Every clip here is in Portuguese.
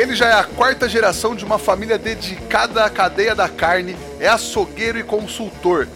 Ele já é a quarta geração de uma família dedicada à cadeia da carne, é açougueiro e consultor.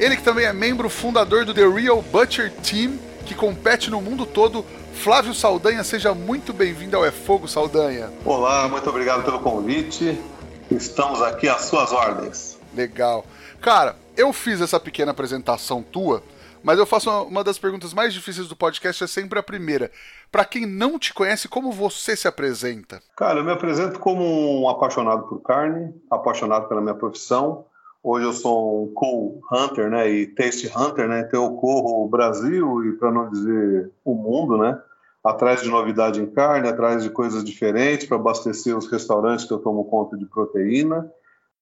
Ele que também é membro fundador do The Real Butcher Team, que compete no mundo todo. Flávio Saldanha, seja muito bem-vindo ao É Fogo, Saldanha. Olá, muito obrigado pelo convite. Estamos aqui às suas ordens. Legal. Cara, eu fiz essa pequena apresentação tua mas eu faço uma, uma das perguntas mais difíceis do podcast, é sempre a primeira. Para quem não te conhece, como você se apresenta? Cara, eu me apresento como um apaixonado por carne, apaixonado pela minha profissão. Hoje eu sou um cool hunter, né, e taste hunter, né, então eu corro o Brasil e, para não dizer o mundo, né, atrás de novidade em carne, atrás de coisas diferentes para abastecer os restaurantes que eu tomo conta de proteína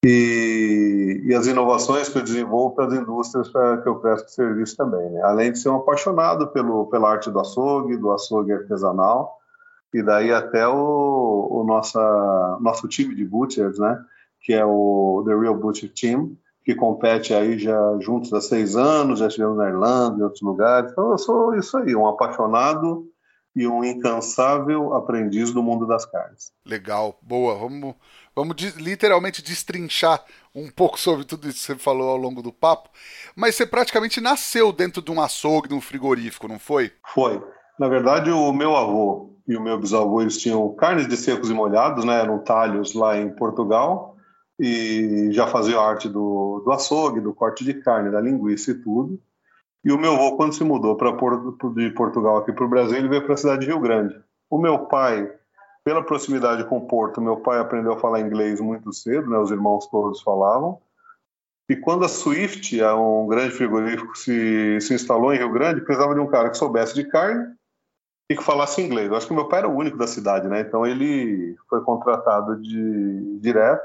e, e as inovações que eu desenvolvo para as indústrias que eu presto serviço também. Né? Além de ser um apaixonado pelo, pela arte do açougue, do açougue artesanal, e daí até o, o nossa, nosso time de butchers, né? que é o The Real Butcher Team, que compete aí já juntos há seis anos, já estivemos na Irlanda, em outros lugares. Então eu sou isso aí, um apaixonado e um incansável aprendiz do mundo das carnes. Legal, boa. Vamos Vamos literalmente destrinchar um pouco sobre tudo isso que você falou ao longo do papo. Mas você praticamente nasceu dentro de um açougue, de um frigorífico, não foi? Foi. Na verdade, o meu avô e o meu bisavô eles tinham carnes de secos e molhados, né? Eram talhos lá em Portugal e já faziam arte do, do açougue, do corte de carne, da linguiça e tudo. E o meu avô, quando se mudou para de Portugal aqui para o Brasil, ele veio para a cidade de Rio Grande. O meu pai pela proximidade com o Porto, meu pai aprendeu a falar inglês muito cedo, né? Os irmãos todos falavam. E quando a Swift, um grande frigorífico, se, se instalou em Rio Grande, precisava de um cara que soubesse de carne e que falasse inglês. Eu acho que meu pai era o único da cidade, né? Então ele foi contratado de direto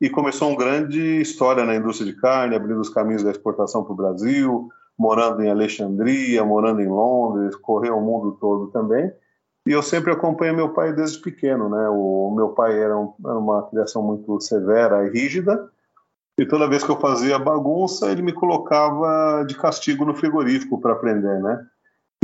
e começou uma grande história na indústria de carne, abrindo os caminhos da exportação para o Brasil, morando em Alexandria, morando em Londres, correu o mundo todo também. E eu sempre acompanhei meu pai desde pequeno, né? O meu pai era, um, era, uma criação muito severa e rígida, e toda vez que eu fazia bagunça, ele me colocava de castigo no frigorífico para aprender, né?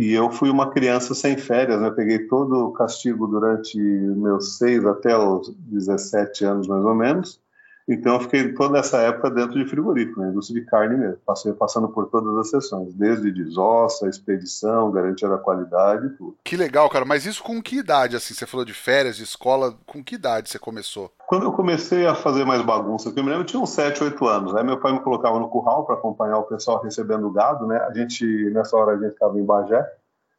E eu fui uma criança sem férias, né? Eu peguei todo o castigo durante meus seis até os 17 anos, mais ou menos. Então eu fiquei toda essa época dentro de frigorífico, né? indústria de carne mesmo, passei passando por todas as sessões, desde desossa, expedição, garantia da qualidade e tudo. Que legal, cara, mas isso com que idade, assim, você falou de férias, de escola, com que idade você começou? Quando eu comecei a fazer mais bagunça, eu me lembro, eu tinha uns 7, 8 anos, aí meu pai me colocava no curral para acompanhar o pessoal recebendo gado, né, a gente, nessa hora a gente estava em Bagé,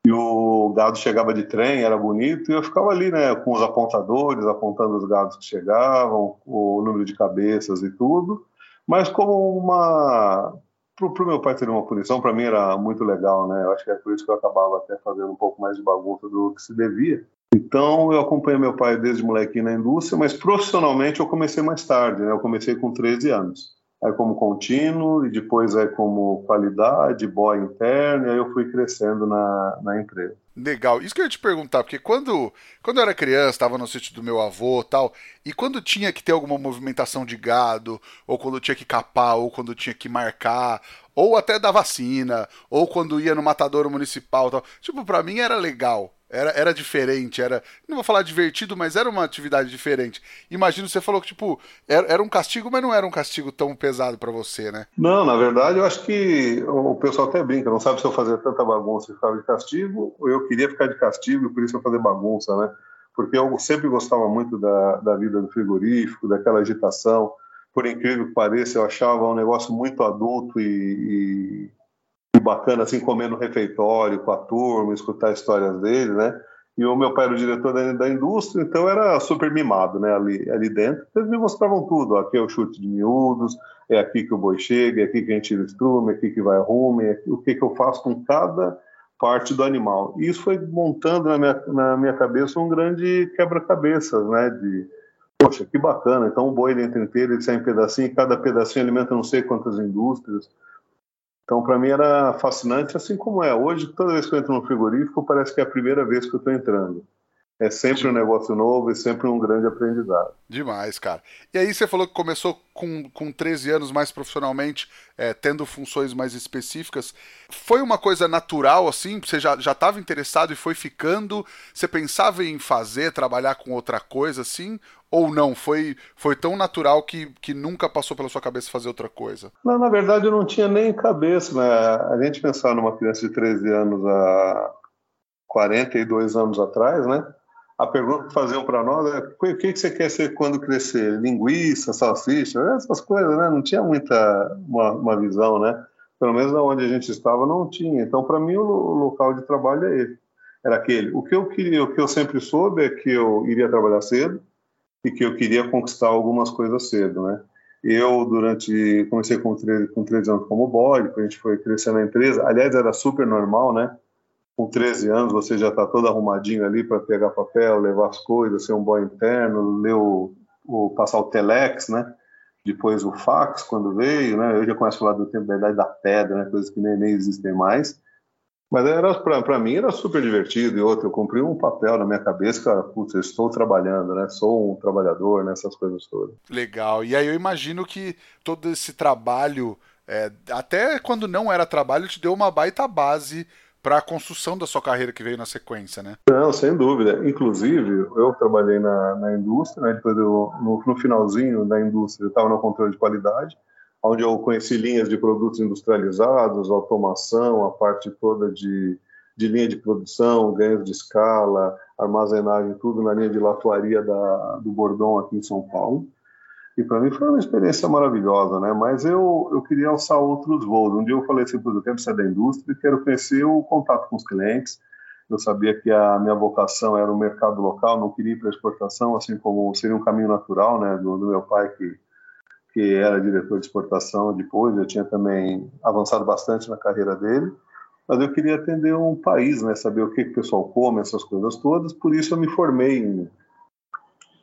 e o gado chegava de trem, era bonito, e eu ficava ali, né, com os apontadores, apontando os gados que chegavam, o número de cabeças e tudo, mas como uma... Para o meu pai ter uma punição, para mim era muito legal, né, eu acho que é por isso que eu acabava até fazendo um pouco mais de bagunça do que se devia. Então, eu acompanhei meu pai desde molequinho na indústria, mas profissionalmente eu comecei mais tarde, né, eu comecei com 13 anos aí como contínuo e depois aí como qualidade, boa interna, e aí eu fui crescendo na, na empresa. Legal. Isso que eu ia te perguntar, porque quando, quando eu era criança, estava no sítio do meu avô tal, e quando tinha que ter alguma movimentação de gado, ou quando tinha que capar, ou quando tinha que marcar, ou até da vacina, ou quando ia no matadouro municipal tal, tipo, para mim era legal. Era, era diferente, era. Não vou falar divertido, mas era uma atividade diferente. Imagino você falou que, tipo, era, era um castigo, mas não era um castigo tão pesado para você, né? Não, na verdade, eu acho que o pessoal até brinca, não sabe se eu fazia tanta bagunça e ficava de castigo, ou eu queria ficar de castigo e por isso eu fazer bagunça, né? Porque eu sempre gostava muito da, da vida do frigorífico, daquela agitação. Por incrível que pareça, eu achava um negócio muito adulto e, e bacana, assim, comer no refeitório com a turma, escutar histórias dele, né? E o meu pai era o diretor da, da indústria, então era super mimado, né? Ali, ali dentro. Eles me mostravam tudo. Aqui é o chute de miúdos, é aqui que o boi chega, é aqui que a gente tira o estrume, é aqui que vai a rume, é o que, que eu faço com cada parte do animal. E isso foi montando na minha, na minha cabeça um grande quebra-cabeças, né? De, poxa, que bacana, então o boi dentro inteiro, ele sai em pedacinho, e cada pedacinho alimenta não sei quantas indústrias. Então, para mim era fascinante, assim como é. Hoje, toda vez que eu entro no frigorífico, parece que é a primeira vez que eu estou entrando. É sempre um negócio novo e sempre um grande aprendizado. Demais, cara. E aí você falou que começou com, com 13 anos mais profissionalmente, é, tendo funções mais específicas. Foi uma coisa natural, assim? Você já estava interessado e foi ficando? Você pensava em fazer, trabalhar com outra coisa, assim? Ou não? Foi, foi tão natural que, que nunca passou pela sua cabeça fazer outra coisa? Não, na verdade, eu não tinha nem cabeça, né? A gente pensar numa criança de 13 anos há 42 anos atrás, né? A pergunta que faziam para nós é o que, você quer ser quando crescer? Linguiça, salsicha, essas coisas, né? Não tinha muita uma, uma visão, né? Pelo menos onde a gente estava não tinha. Então, para mim, o, o, local de trabalho é ele. Era aquele. O que eu queria, o que eu sempre soube é que eu iria trabalhar cedo e que eu queria conquistar algumas coisas cedo, né? Eu, durante, comecei com 13, com 13 anos como boy, a gente foi crescendo na empresa. Aliás, era super normal, né? Com 13 anos você já está todo arrumadinho ali para pegar papel, levar as coisas, ser um boy interno, ler o, o, passar o telex, né? Depois o fax, quando veio, né? Eu já começo a falar do tempo da idade da pedra, né? Coisas que nem, nem existem mais. Mas era para mim era super divertido. E outro, eu cumpri um papel na minha cabeça, cara, putz, eu estou trabalhando, né? Sou um trabalhador, nessas né? coisas todas. Legal. E aí eu imagino que todo esse trabalho, é, até quando não era trabalho, te deu uma baita base para a construção da sua carreira que veio na sequência, né? Não, sem dúvida. Inclusive, eu trabalhei na, na indústria, né? Depois eu, no, no finalzinho da indústria, eu estava no controle de qualidade, onde eu conheci linhas de produtos industrializados, automação, a parte toda de, de linha de produção, ganhos de escala, armazenagem, tudo na linha de latuaria da, do Bordão aqui em São Paulo. E para mim foi uma experiência maravilhosa, né? Mas eu, eu queria alçar outros voos. Um dia eu falei assim, eu quero sair da indústria, quero conhecer o contato com os clientes. Eu sabia que a minha vocação era o mercado local, não queria ir para exportação, assim como seria um caminho natural, né? Do, do meu pai que que era diretor de exportação depois, eu tinha também avançado bastante na carreira dele, mas eu queria atender um país, né, saber o que, que o pessoal come, essas coisas todas, por isso eu me formei em,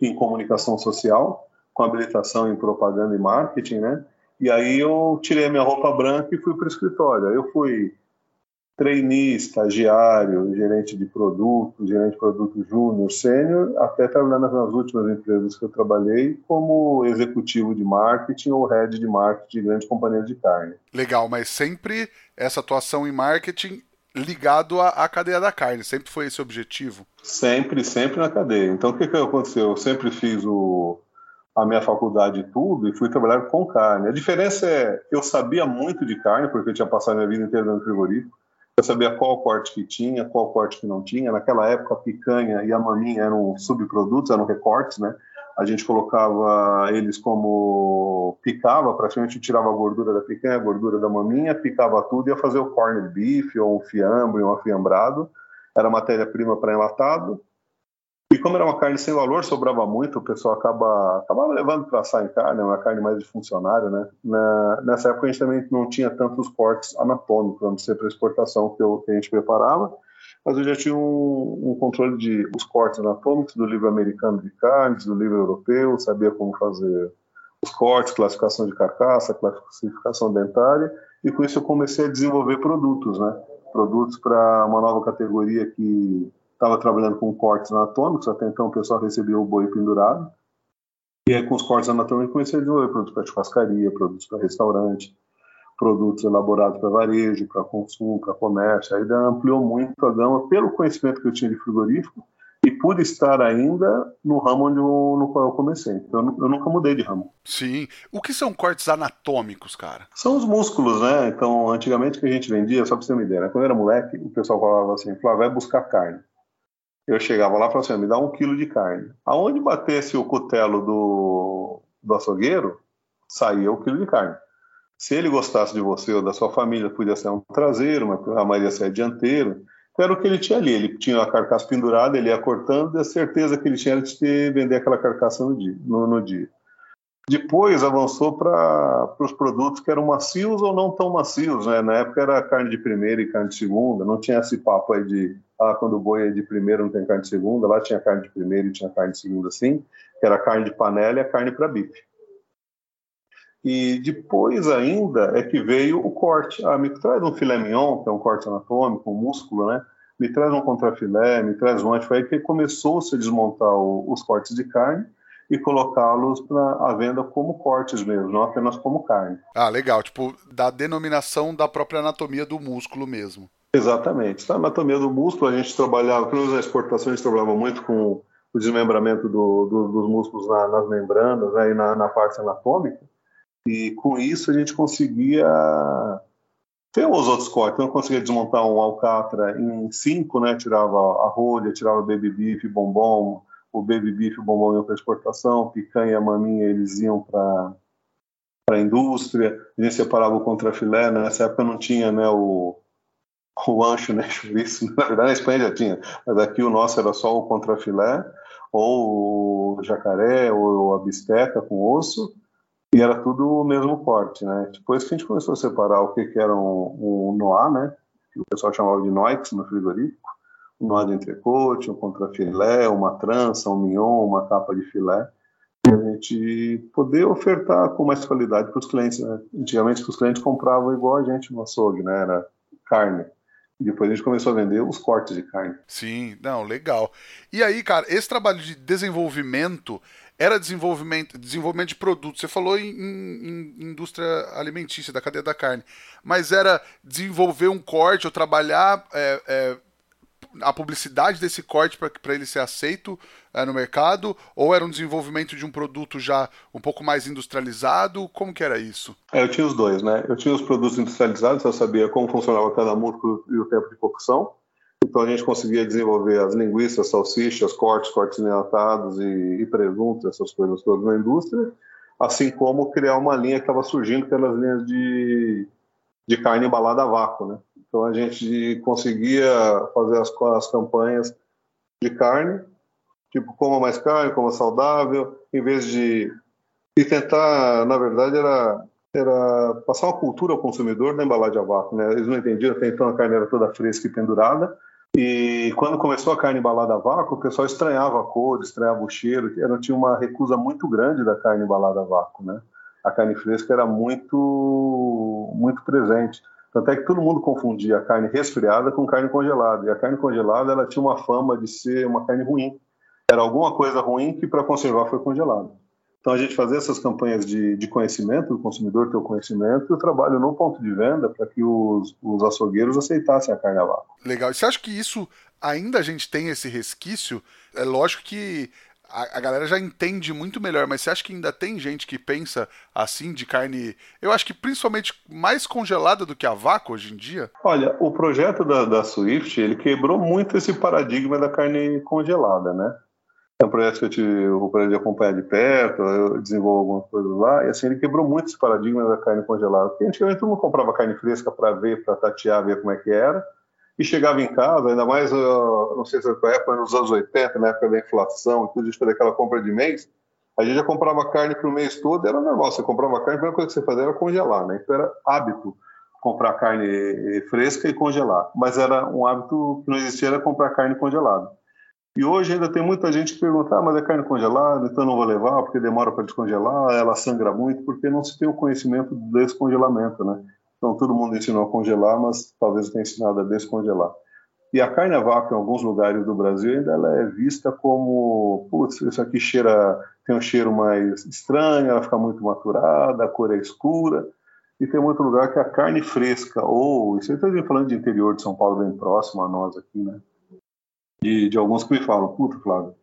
em comunicação social, com habilitação em propaganda e marketing, né? E aí eu tirei a minha roupa branca e fui para o escritório. Eu fui trainee, estagiário, gerente de produto, gerente de produto júnior, sênior, até trabalhando nas últimas empresas que eu trabalhei como executivo de marketing ou head de marketing de grandes companhias de carne. Legal, mas sempre essa atuação em marketing ligado à, à cadeia da carne, sempre foi esse o objetivo? Sempre, sempre na cadeia. Então o que, que aconteceu? Eu sempre fiz o a minha faculdade e tudo, e fui trabalhar com carne. A diferença é, eu sabia muito de carne, porque eu tinha passado minha vida inteira no frigorífico, eu sabia qual corte que tinha, qual corte que não tinha. Naquela época, a picanha e a maminha eram subprodutos, eram recortes, né? A gente colocava eles como picava, praticamente tirava a gordura da picanha, a gordura da maminha, picava tudo e ia fazer o corned beef, ou um fiambre, um afiambrado. Era matéria-prima para enlatado, e como era uma carne sem valor, sobrava muito, o pessoal acaba, acabava levando para assar em carne, uma carne mais de funcionário, né? Na, nessa época a gente também não tinha tantos cortes anatômicos, vamos dizer, para exportação que, eu, que, a gente preparava, mas eu já tinha um, um, controle de os cortes anatômicos do livro americano de carnes, do livro europeu, sabia como fazer os cortes, classificação de carcaça, classificação dentária, e com isso eu comecei a desenvolver produtos, né? Produtos para uma nova categoria que estava trabalhando com cortes anatômicos, até então o pessoal recebia o boi pendurado. E aí, com os cortes anatômicos, comecei a desenvolver produtos para churrascaria, produtos para restaurante, produtos elaborados para varejo, para consumo, para comércio. Aí ampliou muito a gama pelo conhecimento que eu tinha de frigorífico e por estar ainda no ramo onde eu, no qual eu comecei. Então, eu, nunca mudei de ramo. Sim. O que são cortes anatômicos, cara? São os músculos, né? Então, antigamente que a gente vendia, só para você ter uma ideia, né? quando eu era moleque, o pessoal falava assim, falava, vai buscar carne eu chegava lá e falava assim, me dá um quilo de carne. Aonde batesse o cutelo do, do açougueiro, saía o quilo de carne. Se ele gostasse de você ou da sua família, podia ser um traseiro, mas a maioria seria dianteiro. Então era o que ele tinha ali. Ele tinha a carcaça pendurada, ele ia cortando, e a certeza que ele tinha era de ter, vender aquela carcaça no dia. No, no dia. Depois avançou para os produtos que eram macios ou não tão macios, né? Na época era carne de primeira e carne de segunda, não tinha esse papo aí de ah, quando o boi é de primeira não tem carne de segunda, lá tinha carne de primeira e tinha carne de segunda sim, que era carne de panela e a carne para bife. E depois ainda é que veio o corte. Ah, me traz um filé mignon, que é um corte anatômico, um músculo, né? Me traz um contrafilé, me traz um aí que começou-se a desmontar o, os cortes de carne e colocá-los à venda como cortes mesmo, não apenas como carne. Ah, legal. Tipo, da denominação da própria anatomia do músculo mesmo. Exatamente. Na anatomia do músculo, a gente trabalhava, pelo menos na exportação, a gente trabalhava muito com o desmembramento do, do, dos músculos na, nas membranas né, e na, na, parte anatômica. E com isso a gente conseguia ter os outros cortes. Então, eu conseguia desmontar um alcatra em cinco, né? Tirava a rolha, tirava baby beef, bombom, o baby beef, o bombom iam para exportação, picanha, maminha, eles iam para para a indústria, a gente separava o contrafilé, né? nessa época não tinha né, o, o ancho, né, chouriço, na verdade na Espanha já tinha, mas aqui o nosso era só o contrafilé, ou o jacaré, ou a bisteca com osso, e era tudo o mesmo corte, né? Depois que a gente começou a separar o que, que era um, um noir, né, que o pessoal chamava de noix no frigorífico, nó de entrecote, um contrafilé, uma trança, um mignon, uma capa de filé, e a gente poder ofertar com mais qualidade para os clientes. Né? Antigamente, os clientes compravam igual a gente no açougue, né? Era carne. E depois a gente começou a vender os cortes de carne. Sim, não, legal. E aí, cara, esse trabalho de desenvolvimento era desenvolvimento, desenvolvimento de produtos. Você falou em, em, em, indústria alimentícia, da cadeia da carne. Mas era desenvolver um corte ou trabalhar é, é, a publicidade desse corte para ele ser aceito é, no mercado? Ou era um desenvolvimento de um produto já um pouco mais industrializado? Como que era isso? É, eu tinha os dois, né? Eu tinha os produtos industrializados, eu sabia como funcionava cada músculo e o tempo de cocção. Então a gente conseguia desenvolver as linguiças, salsichas, cortes, cortes enlatados e, e presuntos, essas coisas todas na indústria, assim como criar uma linha que estava surgindo, que eram as linhas de, de carne embalada a vácuo, né? Então a gente conseguia fazer as, as campanhas de carne, tipo coma mais carne, coma saudável, em vez de e tentar, na verdade, era era passar uma cultura ao consumidor da embalagem a vácuo, né? Eles não entendiam, até então a carne era toda fresca e pendurada. E quando começou a carne embalada a vácuo, o pessoal estranhava a cor, estranhava o cheiro, era, tinha uma recusa muito grande da carne embalada a vácuo, né? A carne fresca era muito muito presente. Tanto é que todo mundo confundia a carne resfriada com carne congelada. E a carne congelada ela tinha uma fama de ser uma carne ruim. Era alguma coisa ruim que para conservar foi congelada. Então a gente fazia essas campanhas de, de conhecimento, o consumidor ter o conhecimento, e o trabalho no ponto de venda para que os, os açougueiros aceitassem a carne a vácuo. Legal. E você acha que isso ainda a gente tem esse resquício? É lógico que a, a, galera já entende muito melhor, mas você acha que ainda tem gente que pensa assim de carne? Eu acho que principalmente mais congelada do que a vácuo hoje em dia. Olha, o projeto da, da Swift ele quebrou muito esse paradigma da carne congelada, né? É um projeto que eu tive o prazer de acompanhar de perto, eu desenvolvo algumas coisas lá, e assim, ele quebrou muito esse paradigma da carne congelada. Porque antigamente todo mundo comprava carne fresca para ver, para tatear, ver como é que era e chegava em casa, ainda mais, não sei se foi época, nos anos 80, na época da inflação, tudo isso, aquela compra de mês, a gente já comprava carne para o mês todo, era normal, você comprava carne, a primeira coisa que você fazia era congelar, né? Então era hábito comprar carne fresca e congelar, mas era um hábito que não existia, era comprar carne congelada. E hoje ainda tem muita gente que pergunta, ah, mas é carne congelada, então não vou levar, porque demora para descongelar, ela sangra muito, porque não se tem o conhecimento do descongelamento, né? Então, todo mundo ensinou a congelar, mas talvez tenha ensinado a descongelar. E a carne a vácuo, em alguns lugares do Brasil, ainda ela é vista como, putz, isso aqui cheira, tem um cheiro mais estranho, ela fica muito maturada, a cor é escura. E tem outro lugar que a carne fresca, ou, isso aí está falando de interior de São Paulo, bem próximo a nós aqui, né? De, de alguns que me falam, puta, Flávio,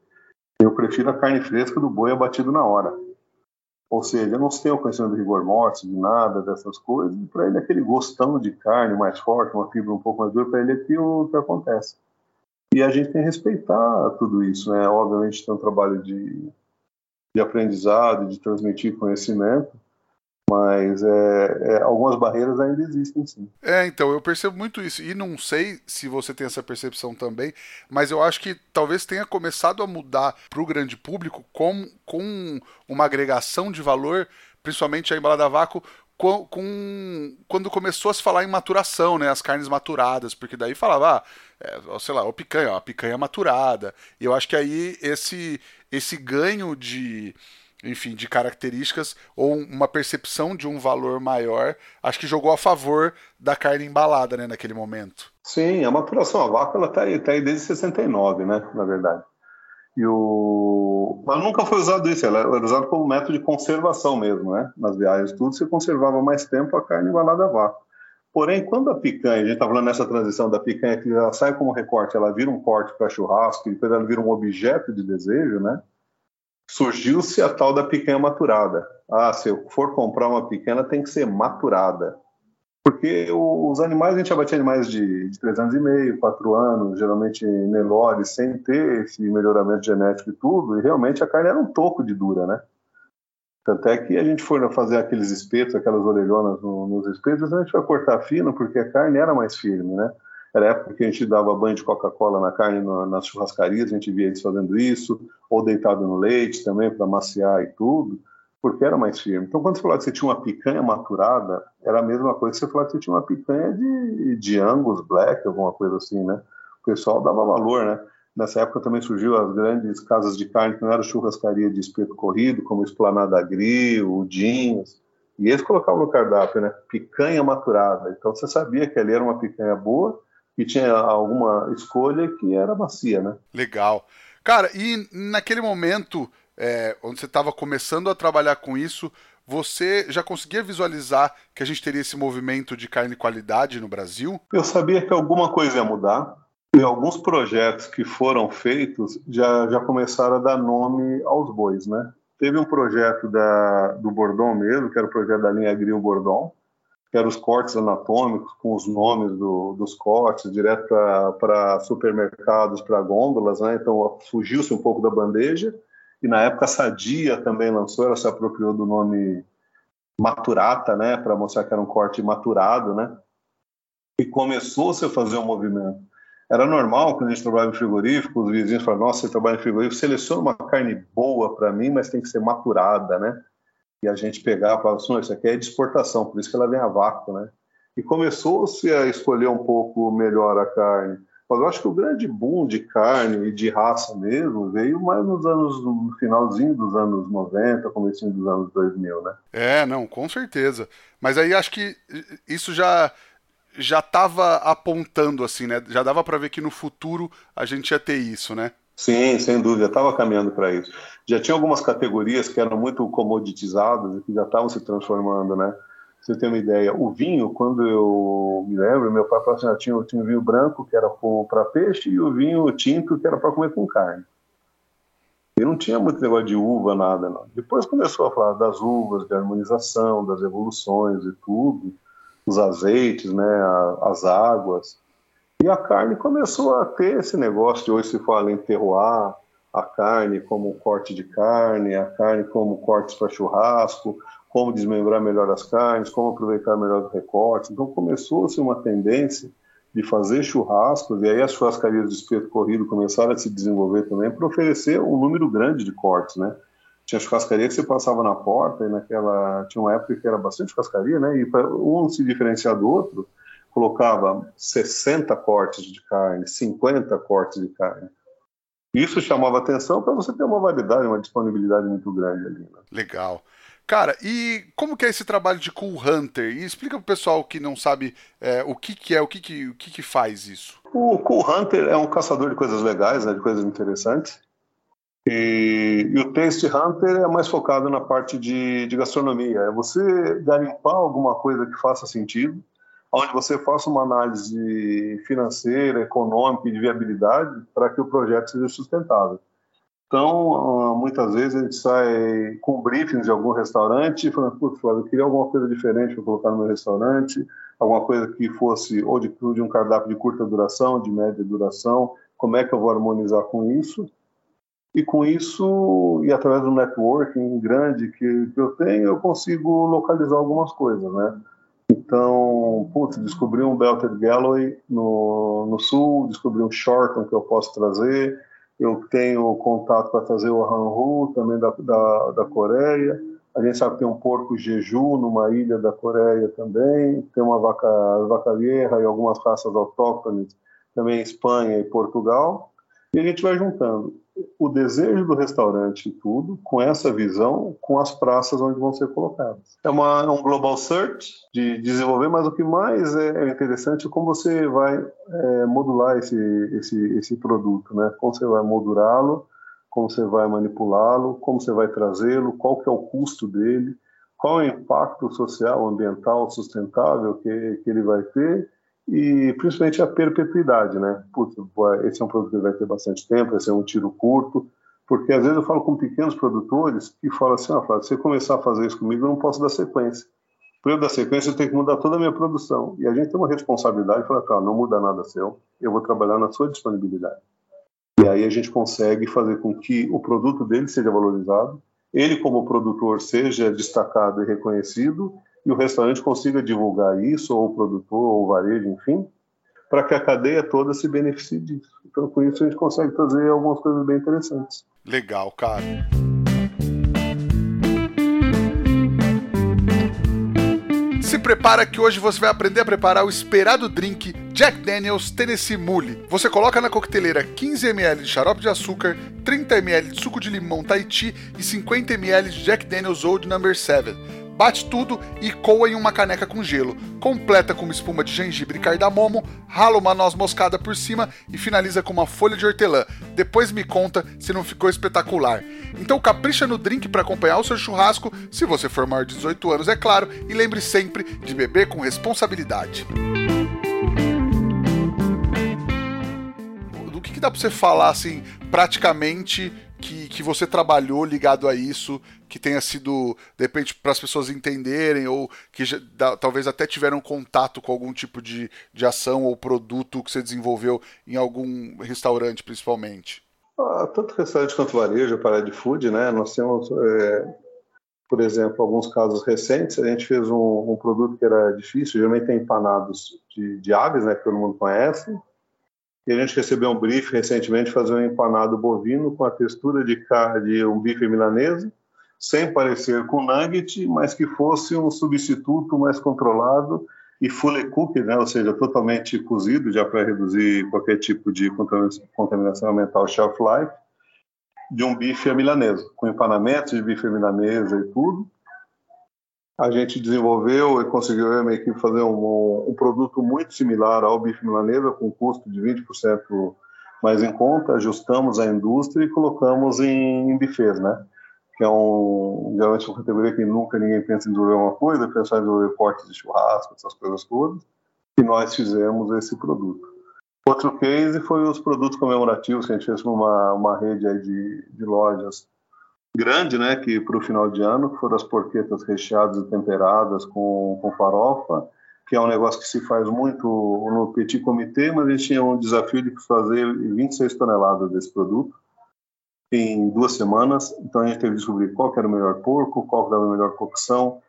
eu prefiro a carne fresca do boi abatido na hora. Ou seja, não tem o conhecimento do rigor mortis, de nada dessas coisas, e para ele aquele gostão de carne mais forte, uma fibra um pouco mais dura, para ele é aquilo que acontece. E a gente tem que respeitar tudo isso, né? Obviamente tem um trabalho de, de aprendizado, de transmitir conhecimento, Mas é, é, algumas barreiras ainda existem, sim. É, então, eu percebo muito isso. E não sei se você tem essa percepção também, mas eu acho que talvez tenha começado a mudar para o grande público com, com uma agregação de valor, principalmente a embalada a vácuo, com, com, quando começou a se falar em maturação, né? As carnes maturadas, porque daí falava, ah, é, sei lá, o picanha, a picanha maturada. E eu acho que aí esse, esse ganho de enfim, de características ou uma percepção de um valor maior, acho que jogou a favor da carne embalada, né, naquele momento. Sim, a maturação a vácuo ela está aí, tá aí desde 69, né, na verdade. E o... Mas nunca foi usado isso, ela era usada como método de conservação mesmo, né? Nas viagens, tudo você conservava mais tempo a carne embalada a vácuo. Porém, quando a picanha, a gente está falando nessa transição da picanha que ela sai como recorte, ela vira um corte para churrasco, e depois ela vira um objeto de desejo, né? Surgiu-se a tal da picanha maturada. Ah, se eu for comprar uma picanha, tem que ser maturada. Porque os animais, a gente abatia animais de, de 3 anos e meio, 4 anos, geralmente Nelore, sem ter esse melhoramento genético e tudo, e realmente a carne era um toco de dura, né? Tanto é que a gente foi fazer aqueles espetos, aquelas orelhonas no, nos espetos, a gente vai cortar fino, porque a carne era mais firme, né? Era a época que a gente dava banho de Coca-Cola na carne na, nas churrascarias, a gente via eles fazendo isso, ou deitado no leite também para maciar e tudo, porque era mais firme. Então, quando você falava que você tinha uma picanha maturada, era a mesma coisa que você falava que você tinha uma picanha de, de Angus Black, alguma coisa assim, né? O pessoal dava valor, né? Nessa época também surgiu as grandes casas de carne, que não era churrascaria de espeto corrido, como Esplanada Grill, Jeans, e eles colocavam no cardápio, né? Picanha maturada. Então você sabia que ali era uma picanha boa que tinha alguma escolha que era macia, né? Legal. Cara, e naquele momento, é, onde você estava começando a trabalhar com isso, você já conseguia visualizar que a gente teria esse movimento de carne qualidade no Brasil? Eu sabia que alguma coisa ia mudar. E alguns projetos que foram feitos já, já começaram a dar nome aos bois, né? Teve um projeto da, do Bordon mesmo, que era o projeto da linha Grill Bordon, que eram os cortes anatômicos com os nomes do, dos cortes, direto para supermercados, para gôndolas, né? Então fugiu-se um pouco da bandeja. E na época a Sadia também lançou, ela se apropriou do nome maturata, né? Para mostrar que era um corte maturado, né? E começou-se a fazer um movimento. Era normal quando a gente trabalhava em frigorífico, os vizinhos falavam: Nossa, você trabalha em frigorífico, seleciona uma carne boa para mim, mas tem que ser maturada, né? E a gente pegava e falava assim, isso aqui é de exportação, por isso que ela vem a vácuo, né? E começou-se a escolher um pouco melhor a carne. Mas eu acho que o grande boom de carne e de raça mesmo veio mais nos anos, no finalzinho dos anos 90, comecinho dos anos 2000, né? É, não, com certeza. Mas aí acho que isso já já estava apontando assim, né? Já dava para ver que no futuro a gente ia ter isso, né? Sim, sem dúvida, estava caminhando para isso. Já tinha algumas categorias que eram muito comoditizadas e que já estavam se transformando, né? Você tem uma ideia, o vinho, quando eu me lembro, meu pai falou assim, ah, tinha, tinha o vinho branco que era para peixe e o vinho tinto que era para comer com carne. E não tinha muito negócio de uva, nada, não. Depois começou a falar das uvas, de harmonização, das evoluções e tudo, os azeites, né, as águas. E a carne começou a ter esse negócio de hoje se fala em terroir, a carne como corte de carne, a carne como cortes para churrasco, como desmembrar melhor as carnes, como aproveitar melhor os recortes. Então começou-se uma tendência de fazer churrascos, e aí as churrascarias de espeto corrido começaram a se desenvolver também para oferecer um número grande de cortes, né? Tinha churrascaria que você passava na porta, e naquela tinha uma época que era bastante churrascaria, né? E um se diferenciar do outro, colocava 60 cortes de carne, 50 cortes de carne. Isso chamava atenção para você ter uma validade, uma disponibilidade muito grande ali. Né? Legal. Cara, e como que é esse trabalho de Cool Hunter? E explica pro pessoal que não sabe é, o que, que é, o que, que, o que, que faz isso. O Cool Hunter é um caçador de coisas legais, né, de coisas interessantes. E, e, o Taste Hunter é mais focado na parte de, de gastronomia. É você garimpar alguma coisa que faça sentido onde você faça uma análise financeira, econômica e de viabilidade para que o projeto seja sustentável. Então, ah, muitas vezes a gente sai com briefings de algum restaurante falando, putz, eu queria alguma coisa diferente para colocar no meu restaurante, alguma coisa que fosse ou de, de um cardápio de curta duração, de média duração, como é que eu vou harmonizar com isso? e com isso, e através do networking grande que, que eu tenho, eu consigo localizar algumas coisas, né? Então, putz, descobri um Belted Galloway no, no sul, descobri um Shorton que eu posso trazer, eu tenho contato para trazer o Hanhu, também da, da, da, Coreia, a gente sabe que tem um porco Jeju numa ilha da Coreia também, tem uma vaca, vaca vieja e algumas raças autóctones também em Espanha e Portugal, e a gente vai juntando o desejo do restaurante e tudo, com essa visão, com as praças onde vão ser colocadas. É, uma, um global search de desenvolver, mas o que mais é, é interessante é como você vai é, modular esse, esse, esse produto, né? Como você vai modulá-lo, como você vai manipulá-lo, como você vai trazê-lo, qual que é o custo dele, qual é o impacto social, ambiental, sustentável que, que ele vai ter e principalmente a perpetuidade, né? Putz, esse é um produto que vai ter bastante tempo, esse é um tiro curto, porque às vezes eu falo com pequenos produtores e falo assim, ah, se você começar a fazer isso comigo, eu não posso dar sequência. Para eu dar sequência, eu tenho que mudar toda a minha produção. E a gente tem uma responsabilidade de falar, cara, não muda nada seu, eu vou trabalhar na sua disponibilidade. E aí a gente consegue fazer com que o produto dele seja valorizado, ele como produtor seja destacado e reconhecido, e o restaurante consiga divulgar isso, ou o produtor, ou o varejo, enfim, para que a cadeia toda se beneficie disso. Então, com isso, a gente consegue trazer algumas coisas bem interessantes. Legal, cara. Se prepara que hoje você vai aprender a preparar o esperado drink Jack Daniels Tennessee Mule. Você coloca na coqueteleira 15 ml de xarope de açúcar, 30 ml de suco de limão Tahiti e 50 ml de Jack Daniels Old No. 7 bate tudo e coa em uma caneca com gelo. Completa com uma espuma de gengibre e cardamomo, rala uma noz moscada por cima e finaliza com uma folha de hortelã. Depois me conta se não ficou espetacular. Então capricha no drink para acompanhar o seu churrasco, se você for maior de 18 anos, é claro, e lembre sempre de beber com responsabilidade. Do que, que dá para você falar assim, praticamente que, que você trabalhou ligado a isso, que tenha sido, de repente, para as pessoas entenderem, ou que já, da, talvez até tiveram contato com algum tipo de, de ação ou produto que você desenvolveu em algum restaurante, principalmente? Ah, tanto restaurante quanto varejo, para de food, né? Nós temos, é, por exemplo, alguns casos recentes. A gente fez um, um produto que era difícil, geralmente tem empanados de, de aves, né? Que todo mundo conhece e a gente recebeu um brief recentemente fazer um empanado bovino com a textura de, de um bife milanesa, sem parecer com nugget, mas que fosse um substituto mais controlado e fully cooked, né? ou seja, totalmente cozido, já para reduzir qualquer tipo de contaminação ambiental shelf life, de um bife à milanesa, com empanamento de bife à milanesa e tudo, a gente desenvolveu e conseguiu, minha equipe, fazer um, um, produto muito similar ao bife milanesa, com custo de 20% mais em conta, ajustamos a indústria e colocamos em, em buffets, né? Que é um, geralmente uma categoria que nunca ninguém pensa em desenvolver uma coisa, pensar em desenvolver cortes de churrasco, essas coisas todas, e nós fizemos esse produto. Outro case foi os produtos comemorativos que a gente fez uma, uma rede de, de lojas grande, né, que para o final de ano foram as porquetas recheadas e temperadas com, com farofa, que é um negócio que se faz muito no petit comité, mas a gente tinha um desafio de fazer 26 toneladas desse produto em duas semanas, então a gente teve que descobrir qual era o melhor porco, qual era a melhor cocção,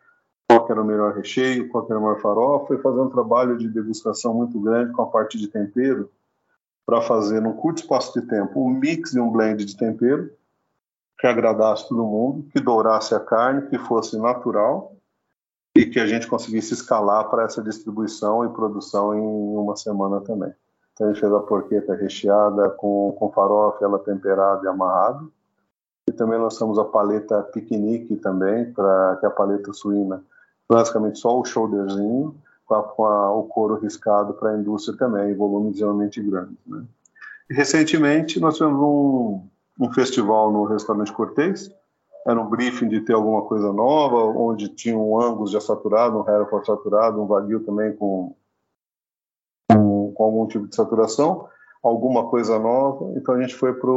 qual era o melhor recheio, qual era a melhor farofa, e fazer um trabalho de degustação muito grande com a parte de tempero, para fazer num curto espaço de tempo um mix e um blend de tempero, que agradasse todo mundo, que dourasse a carne, que fosse natural e que a gente conseguisse escalar para essa distribuição e produção em uma semana também. Então a gente fez a porqueta recheada com, com farofa, ela temperada e amarrada. E também lançamos a paleta piquenique também, para que é a paleta suína, basicamente só o shoulderzinho, com, a, com a, o couro riscado para a indústria também, volumes realmente grandes. Né? E recentemente nós tivemos um, um festival no restaurante Cortez. Era um briefing de ter alguma coisa nova, onde tinha um Angus já saturado, um Hereford saturado, um Wagyu também com, com, com, algum tipo de saturação, alguma coisa nova. Então a gente foi para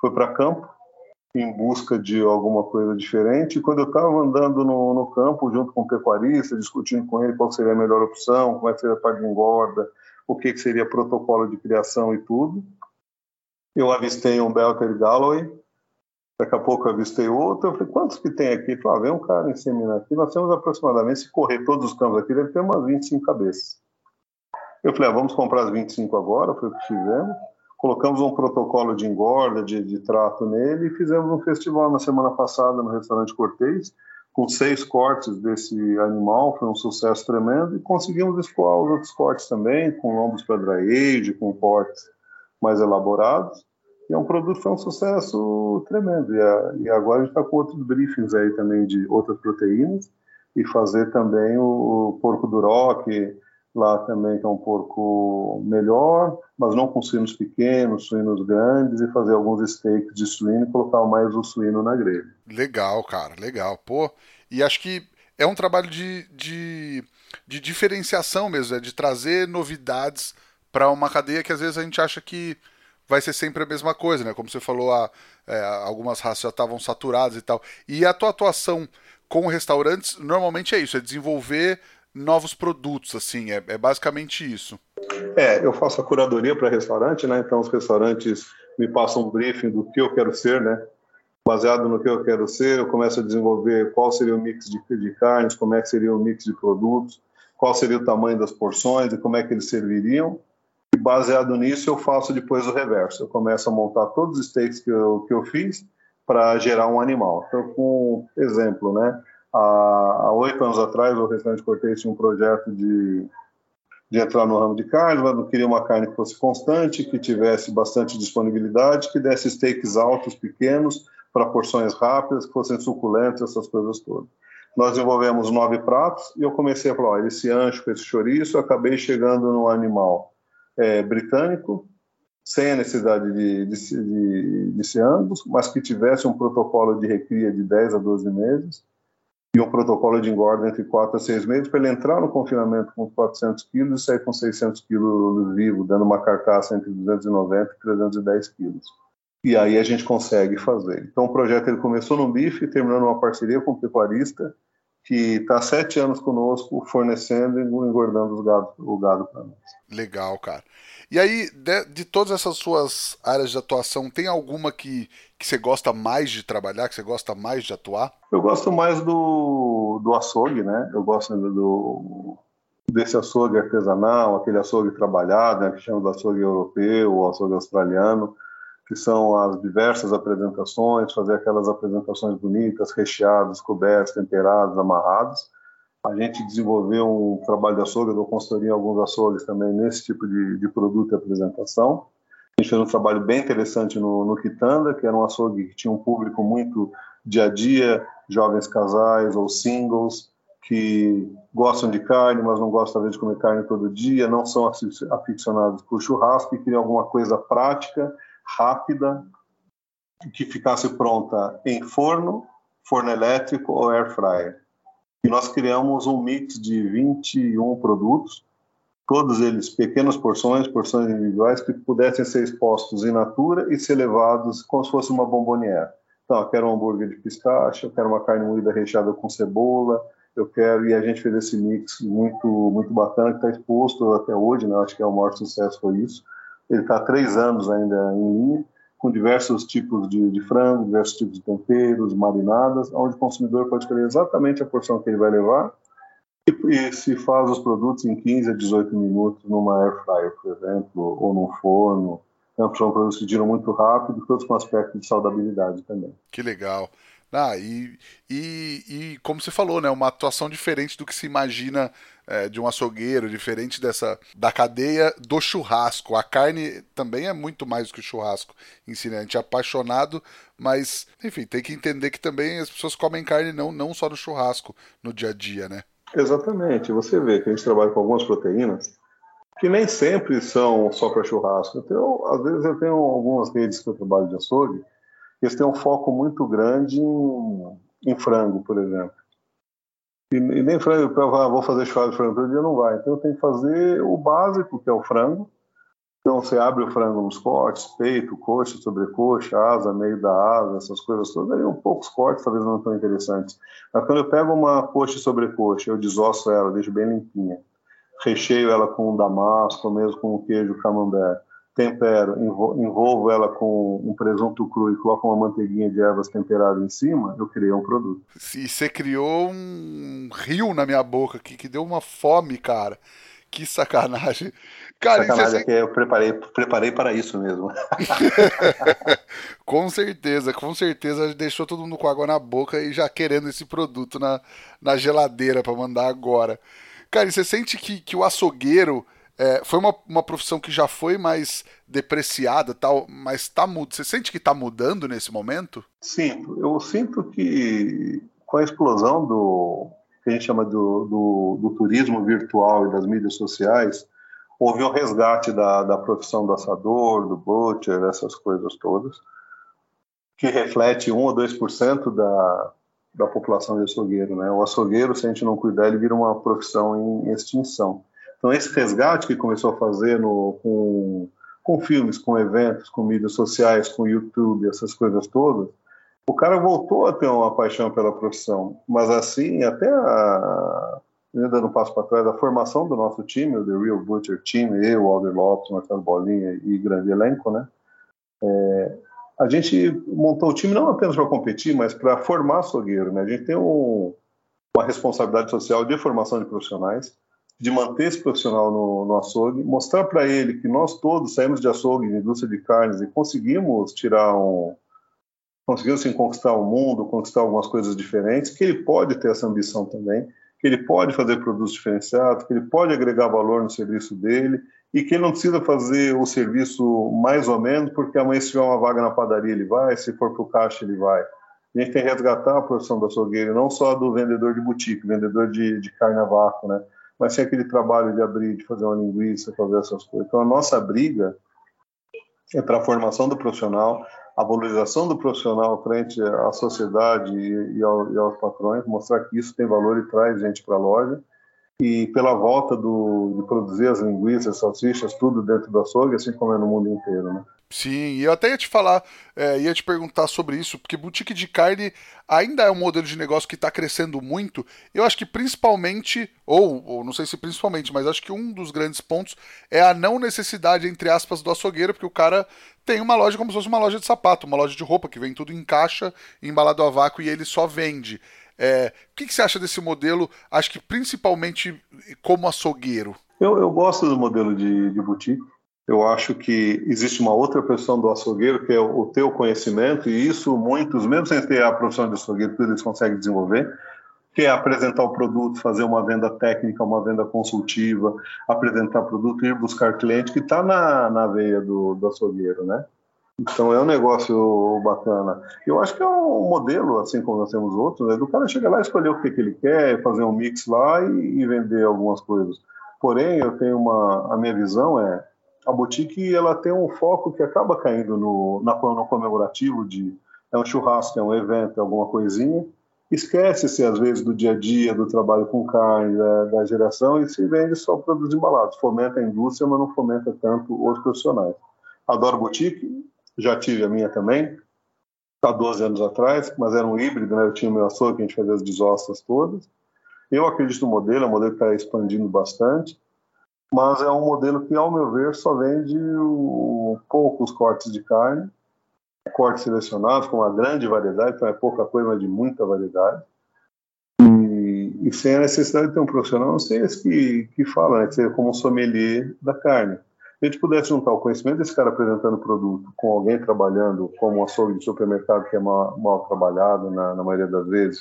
foi campo em busca de alguma coisa diferente. E quando eu estava andando no, no, campo junto com o pecuarista, discutindo com ele qual seria a melhor opção, como é que seria a parte de engorda, o que, que seria protocolo de criação e tudo, Eu avistei um Belter Galloway, daqui a pouco eu avistei outro. Eu falei, quantos que tem aqui? Falou, ah, vem um cara inseminando aqui. Nós temos aproximadamente, se correr todos os campos aqui, deve ter umas 25 cabeças. Eu falei, ah, vamos comprar as 25 agora, foi o que fizemos. Colocamos um protocolo de engorda, de, de trato nele e fizemos um festival na semana passada no restaurante Cortez, com seis cortes desse animal, foi um sucesso tremendo, e conseguimos escoar os outros cortes também, com lombos para dry age, com cortes mais elaborados, e é um produto que foi um sucesso tremendo. E, a, e agora a gente está com outros briefings aí também de outras proteínas, e fazer também o, o porco rock, lá também que é um porco melhor, mas não com suínos pequenos, suínos grandes, e fazer alguns steaks de suíno e colocar mais o suíno na grelha. Legal, cara, legal. Pô, e acho que é um trabalho de, de, de diferenciação mesmo, é de trazer novidades para uma cadeia que às vezes a gente acha que vai ser sempre a mesma coisa, né? Como você falou, a, é, algumas raças já estavam saturadas e tal. E a tua atuação com restaurantes normalmente é isso, é desenvolver novos produtos, assim, é, é basicamente isso. É, eu faço a curadoria para restaurante, né? Então os restaurantes me passam um briefing do que eu quero ser, né? Baseado no que eu quero ser, eu começo a desenvolver qual seria o mix de, de carnes, como é que seria o mix de produtos, qual seria o tamanho das porções e como é que eles serviriam. E baseado nisso, eu faço depois o reverso. Eu começo a montar todos os steaks que eu, que eu fiz para gerar um animal. Então, com exemplo, né? Há oito anos atrás, o Restaurante Cortez tinha um projeto de, de entrar no ramo de carne, mas não queria uma carne que fosse constante, que tivesse bastante disponibilidade, que desse steaks altos, pequenos, para porções rápidas, que fossem suculentos, essas coisas todas. Nós desenvolvemos nove pratos e eu comecei a falar: esse ancho esse chouriço, eu acabei chegando no animal é, britânico, sem a necessidade de, de, de, de ser ambos, mas que tivesse um protocolo de recria de 10 a 12 meses e um protocolo de engorda entre 4 a 6 meses para ele entrar no confinamento com 400 quilos e sair com 600 quilos vivo, dando uma carcaça entre 290 e 310 quilos. E aí a gente consegue fazer. Então o projeto ele começou no bife, terminou numa parceria com um pecuarista que está sete anos conosco fornecendo e engordando gado, o gado para nós. Legal, cara. E aí, de, de, todas essas suas áreas de atuação, tem alguma que, que você gosta mais de trabalhar, que você gosta mais de atuar? Eu gosto mais do, do açougue, né? Eu gosto do, desse açougue artesanal, aquele açougue trabalhado, né, que chama de açougue europeu ou açougue australiano, que são as diversas apresentações, fazer aquelas apresentações bonitas, recheadas, cobertas, temperadas, amarradas a gente desenvolveu um trabalho de açougue, eu dou consultoria em alguns açougues também nesse tipo de, de produto e apresentação. A gente fez um trabalho bem interessante no, no Quitanda, que era um açougue que tinha um público muito dia a dia, jovens casais ou singles, que gostam de carne, mas não gostam de comer carne todo dia, não são aficionados por churrasco e queriam alguma coisa prática, rápida, que ficasse pronta em forno, forno elétrico ou air fryer e nós criamos um mix de 21 produtos, todos eles pequenas porções, porções individuais, que pudessem ser expostos in natura e ser levados como se fosse uma bombonière. Então, eu quero um hambúrguer de pistache, eu quero uma carne moída recheada com cebola, eu quero, e a gente fez esse mix muito, muito bacana, que está exposto até hoje, né? acho que é o maior sucesso foi isso. Ele está há três anos ainda em linha, com diversos tipos de, de, frango, diversos tipos de temperos, marinadas, onde o consumidor pode escolher exatamente a porção que ele vai levar e, e, se faz os produtos em 15 a 18 minutos numa air fryer, por exemplo, ou num forno. Então, são produtos que giram muito rápido, todos com aspecto de saudabilidade também. Que legal. Ah, e, e, e como você falou, né, uma atuação diferente do que se imagina é, de um açougueiro, diferente dessa da cadeia do churrasco. A carne também é muito mais do que o churrasco em si, né? A gente é apaixonado, mas, enfim, tem que entender que também as pessoas comem carne não, não só no churrasco, no dia a dia, né? Exatamente. Você vê que a gente trabalha com algumas proteínas que nem sempre são só para churrasco. Então, às vezes eu tenho algumas redes que eu trabalho de açougue, eles têm um foco muito grande em, em frango, por exemplo. E, e nem frango, ah, vou fazer churrasco de frango todo dia, não vai. Então eu tenho que fazer o básico, que é o frango. Então você abre o frango nos cortes, peito, coxa, sobrecoxa, asa, meio da asa, essas coisas todas. Aí um poucos cortes, talvez não tão interessantes. Mas quando eu pego uma coxa e sobrecoxa, eu desosso ela, deixo bem limpinha. Recheio ela com damasco, mesmo com queijo camembert tempero, envolvo ela com um presunto cru e coloco uma manteiguinha de ervas temperada em cima, eu criei um produto. E você criou um rio na minha boca que, que deu uma fome, cara. Que sacanagem. Cara, sacanagem é que eu preparei, preparei para isso mesmo. com certeza, com certeza deixou todo mundo com água na boca e já querendo esse produto na, na geladeira para mandar agora. Cara, e você sente que, que o açougueiro é, foi uma, uma profissão que já foi mais depreciada, tal, mas tá, você sente que está mudando nesse momento? Sim, eu sinto que com a explosão do que a gente chama do, do, do turismo virtual e das mídias sociais, houve o resgate da, da profissão do assador, do butcher, essas coisas todas, que reflete 1 ou 2% da, da população de açougueiro. Né? O açougueiro, se a gente não cuidar, ele vira uma profissão em extinção. Então, esse resgate que começou a fazer no, com, com filmes, com eventos, com mídias sociais, com YouTube, essas coisas todas, o cara voltou a ter uma paixão pela profissão. Mas, assim, até a, dando um passo para trás, a formação do nosso time, o The Real Butcher Team, eu, Alder Lopes, Marcelo Bolinha e grande elenco, né? É, a gente montou o time não apenas para competir, mas para formar açougueiro, né? A gente tem um, uma responsabilidade social de formação de profissionais de manter esse profissional no, no açougue, mostrar para ele que nós todos saímos de açougue, de indústria de carnes e conseguimos tirar um. conseguimos sim, conquistar o mundo, conquistar algumas coisas diferentes, que ele pode ter essa ambição também, que ele pode fazer produtos diferenciados, que ele pode agregar valor no serviço dele e que ele não precisa fazer o serviço mais ou menos, porque amanhã se tiver uma vaga na padaria ele vai, se for para o caixa ele vai. A gente tem que resgatar a profissão do açougueiro, não só do vendedor de boutique, vendedor de, de carne a vácuo, né? Mas sem aquele trabalho de abrir, de fazer uma linguiça, fazer essas coisas. Então, a nossa briga é para a formação do profissional, a valorização do profissional frente à sociedade e, e, ao, e aos patrões, mostrar que isso tem valor e traz gente para a loja, e pela volta do, de produzir as linguiças, salsichas, tudo dentro do açougue, assim como é no mundo inteiro, né? Sim, e eu até ia te falar, é, ia te perguntar sobre isso, porque boutique de carne ainda é um modelo de negócio que está crescendo muito. Eu acho que principalmente, ou, ou, não sei se principalmente, mas acho que um dos grandes pontos é a não necessidade, entre aspas, do açougueiro, porque o cara tem uma loja como se fosse uma loja de sapato, uma loja de roupa, que vem tudo em caixa, embalado a vácuo e ele só vende. É, o que, que, você acha desse modelo? Acho que principalmente como açougueiro. Eu, eu gosto do modelo de, de boutique. Eu acho que existe uma outra profissão do açougueiro, que é o, teu conhecimento, e isso muitos, mesmo sem ter a profissão de açougueiro, eles conseguem desenvolver, que é apresentar o produto, fazer uma venda técnica, uma venda consultiva, apresentar produto, ir buscar cliente, que está na, na veia do, do açougueiro, né? Então é um negócio bacana. Eu acho que é um modelo, assim como nós temos outros, né, do cara chegar lá, escolher o que, que ele quer, fazer um mix lá e, e, vender algumas coisas. Porém, eu tenho uma, a minha visão é a boutique ela tem um foco que acaba caindo no, na, no comemorativo de é um churrasco, é um evento, é alguma coisinha. Esquece-se às vezes do dia a dia, do trabalho com carne, da, da geração e se vende só produtos embalados. Fomenta a indústria, mas não fomenta tanto os profissionais. Adoro boutique, já tive a minha também, há 12 anos atrás, mas era um híbrido, né? Eu tinha o meu açougue, a gente fazia as desostas todas. Eu acredito no modelo, é um modelo que está expandindo bastante, mas é um modelo que, ao meu ver, só vende o, poucos cortes de carne, cortes selecionados, com uma grande variedade, então é pouca coisa, mas de muita variedade. E, e sem a necessidade de ter um profissional, não sei esse que, que fala, né? Que seja como um sommelier da carne a gente pudesse juntar o conhecimento desse cara apresentando o produto com alguém trabalhando como um açougue de supermercado que é mal, mal trabalhado na, na, maioria das vezes,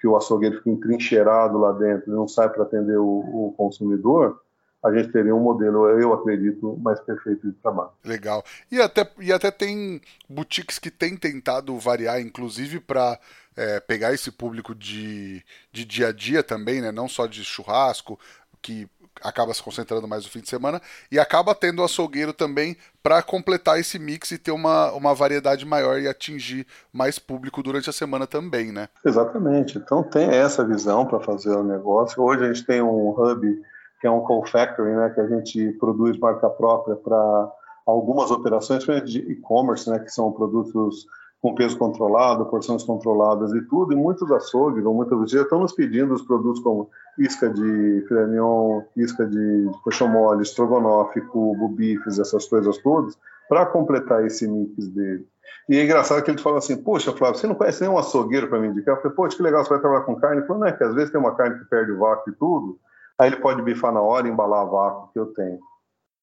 que o açougueiro fica entrincheirado lá dentro e não sai para atender o, o, consumidor, a gente teria um modelo, eu acredito, mais perfeito de trabalho. Legal. E até, e até tem boutiques que têm tentado variar, inclusive para é, pegar esse público de, de dia a dia também, né? não só de churrasco, que acaba se concentrando mais no fim de semana e acaba tendo o açougueiro também para completar esse mix e ter uma, uma variedade maior e atingir mais público durante a semana também, né? Exatamente. Então tem essa visão para fazer o negócio. Hoje a gente tem um hub que é um co-factory, né, que a gente produz marca própria para algumas operações de e-commerce, né, que são produtos com peso controlado, porções controladas e tudo, e muitos açougues ou muitas já estão nos pedindo os produtos como isca de filé mignon, isca de coxão mole, estrogonofe, cubo, bifes, essas coisas todas, para completar esse mix dele. E é engraçado que ele fala assim, poxa, Flávio, você não conhece nenhum açougueiro para me indicar? Eu falei, poxa, que legal, você vai trabalhar com carne? Ele falou, não, é que às vezes tem uma carne que perde o vácuo e tudo, aí ele pode bifar na hora e embalar vácuo que eu tenho.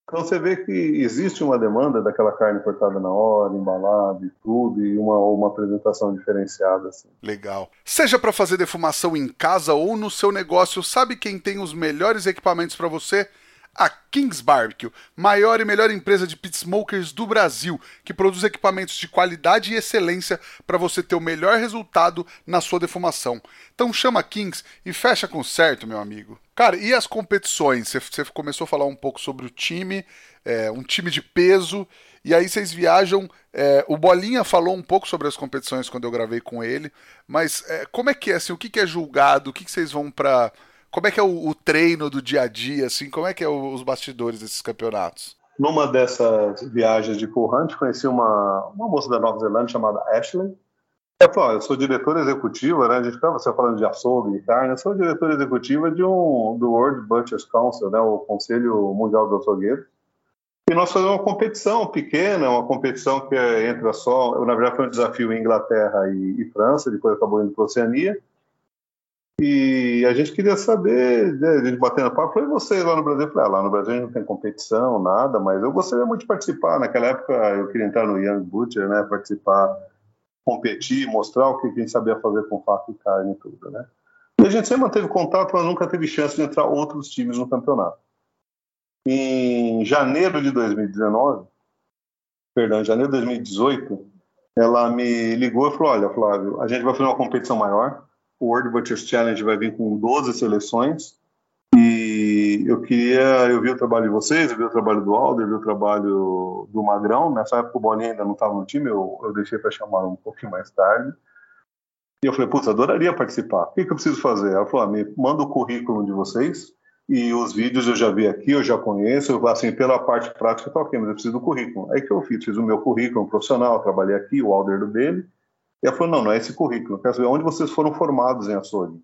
Então você vê que existe uma demanda daquela carne cortada na hora, embalada e tudo, e uma, uma apresentação diferenciada. Assim. Legal. Seja para fazer defumação em casa ou no seu negócio, sabe quem tem os melhores equipamentos para você? A Kings Barbecue, maior e melhor empresa de pit smokers do Brasil, que produz equipamentos de qualidade e excelência para você ter o melhor resultado na sua defumação. Então chama a Kings e fecha com certo, meu amigo. Cara, e as competições? Você começou a falar um pouco sobre o time, é, um time de peso, e aí vocês viajam. É, o Bolinha falou um pouco sobre as competições quando eu gravei com ele, mas é, como é que é? Assim, o que, que é julgado? O que, que vocês vão para como é que é o, o, treino do dia a dia, assim? Como é que é os bastidores desses campeonatos? Numa dessas viagens de Cool Hunt, conheci uma, uma moça da Nova Zelândia chamada Ashley. Ela falou, eu sou diretora executiva, né? A gente estava você falando de açougue e carne, eu sou diretora executiva de um, do World Butchers Council, né? O Conselho Mundial do Açougueiro. E nós fazemos uma competição pequena, uma competição que é entra só, na verdade foi um desafio em Inglaterra e, e França, depois acabou indo para a Oceania. E a gente queria saber, né, a gente batendo papo, foi você lá no Brasil? Eu falei, ah, lá no Brasil não tem competição, nada, mas eu gostaria muito de participar. Naquela época eu queria entrar no Young Butcher, né, participar, competir, mostrar o que a gente sabia fazer com faca e carne e tudo, né. E a gente sempre manteve contato, mas nunca teve chance de entrar outros times no campeonato. Em janeiro de 2019, perdão, em janeiro de 2018, ela me ligou e falou, olha, Flávio, a gente vai fazer uma competição maior, o World Butchers Challenge vai vir com 12 seleções. E eu queria, eu vi o trabalho de vocês, eu vi o trabalho do Alder, eu vi o trabalho do Magrão. Nessa época o Bolinha ainda não estava no time, eu, eu deixei para chamar um pouquinho mais tarde. E eu falei, putz, adoraria participar. O que, que eu preciso fazer? Ela falou, ah, me manda o currículo de vocês e os vídeos eu já vi aqui, eu já conheço, eu, assim, pela parte prática, tá ok, mas eu preciso do currículo. Aí que eu fiz, fiz o meu currículo profissional, trabalhei aqui, o Alder do dele, e ela falou: não, não é esse currículo. Eu quero saber onde vocês foram formados em açougue.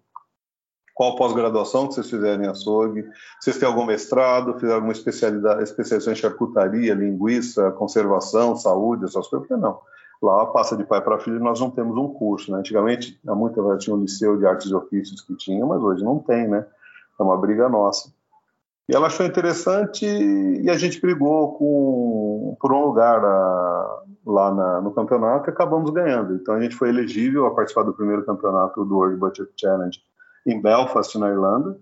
Qual pós-graduação que vocês fizeram em açougue? Vocês têm algum mestrado? Fizeram alguma especialidade, especialização em charcutaria, linguiça, conservação, saúde, essas coisas? Eu falei, não. Lá passa de pai para filho nós não temos um curso. Né? Antigamente, há muito tinha um liceu de artes e ofícios que tinha, mas hoje não tem, né? É uma briga nossa. E ela achou interessante e a gente brigou com, por um lugar a, lá na, no campeonato e acabamos ganhando. Então a gente foi elegível a participar do primeiro campeonato do World Butcher Challenge em Belfast, na Irlanda,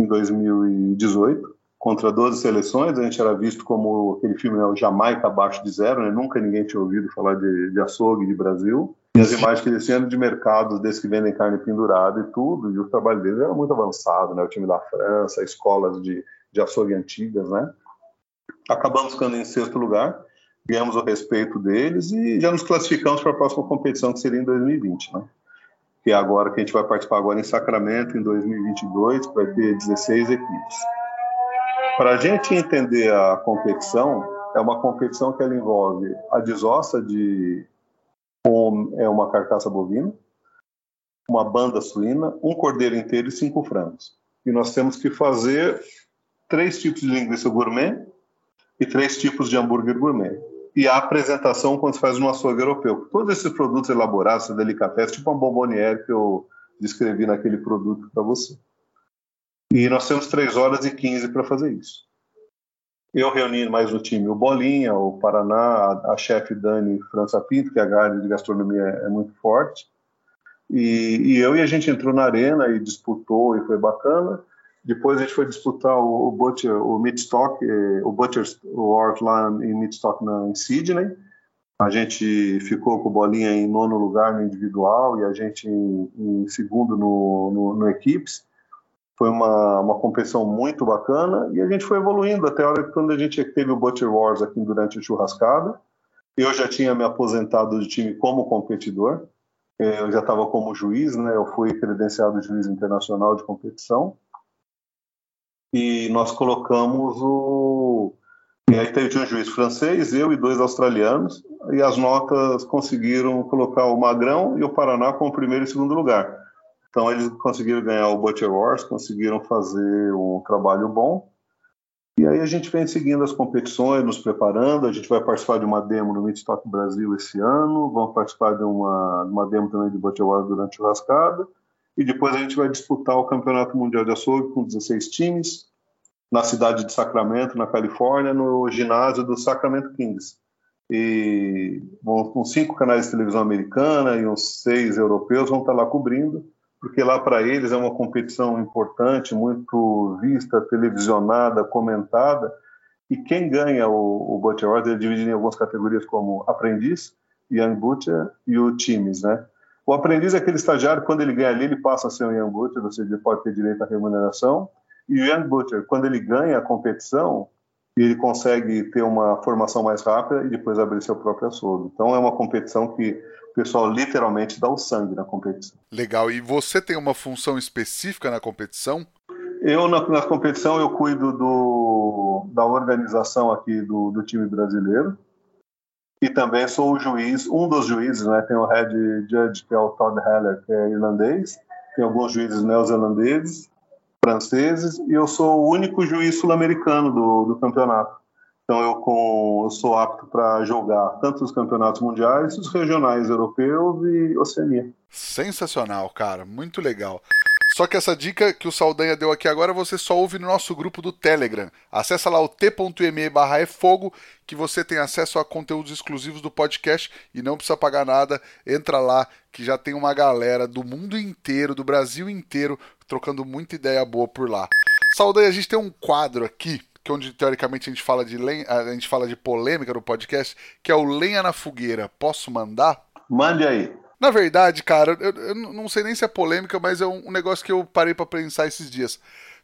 em 2018, contra 12 seleções. A gente era visto como aquele filme, né, o Jamaica abaixo de zero, né? nunca ninguém tinha ouvido falar de, de açougue de Brasil. E as imagens que eles tinham de mercados desses que vendem carne pendurada e tudo, e o trabalho deles era muito avançado, né? O time da França, escolas de de açougue antigas, né? Acabamos ficando em sexto lugar, ganhamos o respeito deles e já nos classificamos para a próxima competição, que seria em 2020, né? Que é agora que a gente vai participar agora em Sacramento, em 2022, vai ter 16 equipes. Para a gente entender a competição, é uma competição que ela envolve a desossa de é uma carcaça bovina, uma banda suína, um cordeiro inteiro e cinco frangos. E nós temos que fazer três tipos de linguiça gourmet e três tipos de hambúrguer gourmet. E a apresentação quando se faz no açougue europeu. Todos esses produtos elaborados, delicatessen, tipo uma bomboniere que eu descrevi naquele produto para você. E nós temos 3 horas e 15 para fazer isso. Eu reuni mais no time o Bolinha, o Paraná, a, a chefe Dani França Pinto, que a área de gastronomia é, é muito forte. E, e, eu e a gente entrou na arena e disputou e foi bacana. Depois a gente foi disputar o, o Butcher, o Midstock, eh, o Butcher's Wars lá em Midstock na, em Sydney. A gente ficou com bolinha em nono lugar no individual e a gente em, em segundo no, no, no, equipes. Foi uma, uma competição muito bacana e a gente foi evoluindo até a hora que quando a gente teve o Butcher Wars aqui durante o churrascado. Eu já tinha me aposentado do time como competidor. Eh, eu já estava como juiz, né? Eu fui credenciado juiz internacional de competição e nós colocamos o E aí teve um juiz francês, eu e dois australianos, e as notas conseguiram colocar o Magrão e o Paraná como primeiro e segundo lugar. Então eles conseguiram ganhar o Butcher Wars, conseguiram fazer um trabalho bom. E aí a gente vem seguindo as competições, nos preparando. A gente vai participar de uma demo no Midstock Brasil esse ano, vamos participar de uma, uma demo também de Butcher Wars durante o Rascada. E depois a gente vai disputar o Campeonato Mundial de Açougue com 16 times, na cidade de Sacramento, na Califórnia, no ginásio do Sacramento Kings. E com cinco canais de televisão americana e uns seis europeus vão estar lá cobrindo porque lá para eles é uma competição importante, muito vista, televisionada, comentada, e quem ganha o, o Butcher Awards é dividido em algumas categorias como aprendiz, Young Butcher e o times, né? O aprendiz é aquele estagiário, quando ele ganha ali, ele passa a ser um Young Butcher, ou seja, ele pode ter direito à remuneração, e o Young Butcher, quando ele ganha a competição, ele consegue ter uma formação mais rápida e depois abrir seu próprio açougue. Então é uma competição que pessoal literalmente dá o sangue na competição. Legal. E você tem uma função específica na competição? Eu, na, na competição, eu cuido do, da organização aqui do, do time brasileiro e também sou o juiz, um dos juízes, né? Tem o head judge, que é o Todd Heller, que é irlandês, tem alguns juízes neozelandeses, franceses, e eu sou o único juiz sul-americano do, do campeonato. Então eu, com, eu sou apto para jogar tanto os campeonatos mundiais, os regionais europeus e Oceania. Sensacional, cara, muito legal. Só que essa dica que o Saldanha deu aqui agora você só ouve no nosso grupo do Telegram. Acesse lá o t.me barra é fogo que você tem acesso a conteúdos exclusivos do podcast e não precisa pagar nada. Entra lá que já tem uma galera do mundo inteiro, do Brasil inteiro, trocando muita ideia boa por lá. Saldanha, a gente tem um quadro aqui que é onde teoricamente a gente fala de lenha, a gente fala de polêmica no podcast, que é o lenha na fogueira. Posso mandar? Mande aí. Na verdade, cara, eu, eu não sei nem se é polêmica, mas é um, um negócio que eu parei para pensar esses dias.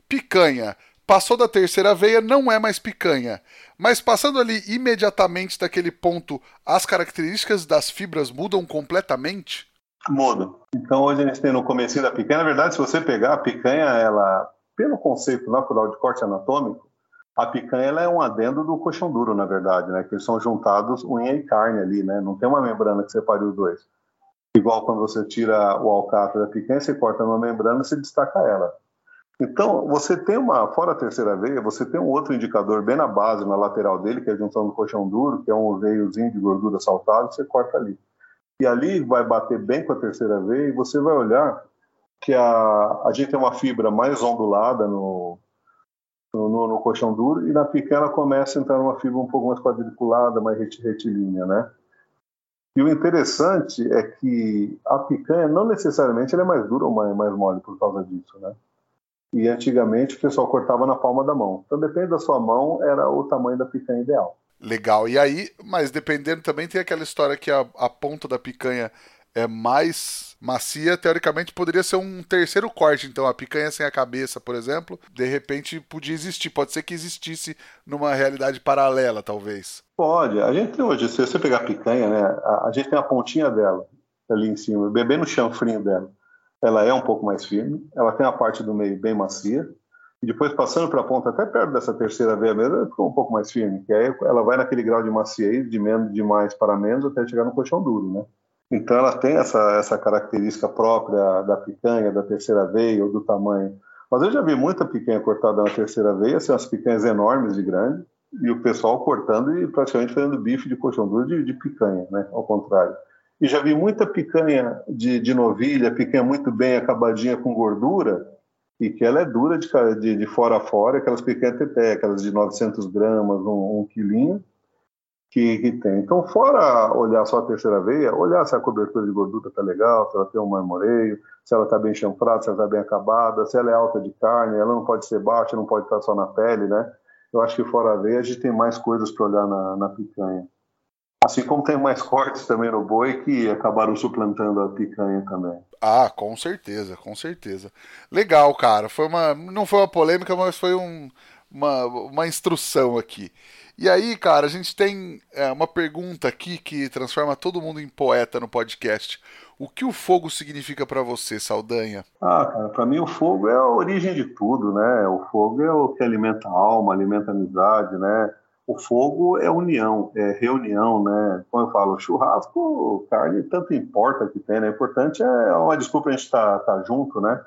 Picanha. Passou da terceira veia, não é mais picanha. Mas passando ali imediatamente daquele ponto, as características das fibras mudam completamente? Mudam. Então hoje a gente tem no começo da picanha, na verdade, se você pegar a picanha, ela, pelo conceito natural de corte anatômico, a picanha ela é um adendo do coxão duro, na verdade, né? Que eles são juntados unha e carne ali, né? Não tem uma membrana que separe os dois. Igual quando você tira o alcatra da picanha, você corta uma membrana e você destaca ela. Então, você tem uma, fora a terceira veia, você tem um outro indicador bem na base, na lateral dele, que é a junção do coxão duro, que é um veiozinho de gordura saltado, você corta ali. E ali vai bater bem com a terceira veia e você vai olhar que a, a gente tem uma fibra mais ondulada no, no, no, colchão duro, e na picanha ela começa a entrar numa fibra um pouco mais quadriculada, mais retilínea, né? E o interessante é que a picanha não necessariamente é mais dura ou mais, mole por causa disso, né? E antigamente o pessoal cortava na palma da mão. Então depende da sua mão, era o tamanho da picanha ideal. Legal. E aí, mas dependendo também tem aquela história que a, a ponta da picanha é mais macia, teoricamente poderia ser um terceiro corte. Então, a picanha sem a cabeça, por exemplo, de repente podia existir. Pode ser que existisse numa realidade paralela, talvez. Pode. A gente hoje, se você pegar a picanha, né, a, gente tem a pontinha dela ali em cima, bebê no chanfrinho dela. Ela é um pouco mais firme, ela tem a parte do meio bem macia, e depois passando para a ponta, até perto dessa terceira veia mesmo, ficou um pouco mais firme, que aí ela vai naquele grau de maciez, de menos de mais para menos, até chegar no colchão duro, né? Então ela tem essa, essa característica própria da picanha, da terceira veia ou do tamanho. Mas eu já vi muita picanha cortada na terceira veia, assim, umas picanhas enormes de grande, e o pessoal cortando e praticamente fazendo bife de colchão duro de, de picanha, né? Ao contrário. E já vi muita picanha de, de novilha, picanha muito bem acabadinha com gordura, e que ela é dura de, de, de fora a fora, aquelas picanhas teté, aquelas de 900 gramas, um, um quilinho, que, que, tem. Então, fora olhar só a terceira veia, olhar se a cobertura de gordura está legal, se ela tem um marmoreio, se ela está bem chanfrada, se ela está bem acabada, se ela é alta de carne, ela não pode ser baixa, não pode estar só na pele, né? Eu acho que fora a veia a gente tem mais coisas para olhar na, na picanha. Assim como tem mais cortes também no boi que acabaram suplantando a picanha também. Ah, com certeza, com certeza. Legal, cara. Foi uma, não foi uma polêmica, mas foi um, uma, uma instrução aqui. E aí, cara, a gente tem é, uma pergunta aqui que transforma todo mundo em poeta no podcast. O que o fogo significa para você, Saldanha? Ah, cara, para mim o fogo é a origem de tudo, né? O fogo é o que alimenta a alma, alimenta a amizade, né? O fogo é união, é reunião, né? Como eu falo, churrasco, carne, tanto importa que tem, né? O importante é uma desculpa a gente estar tá, tá junto, né?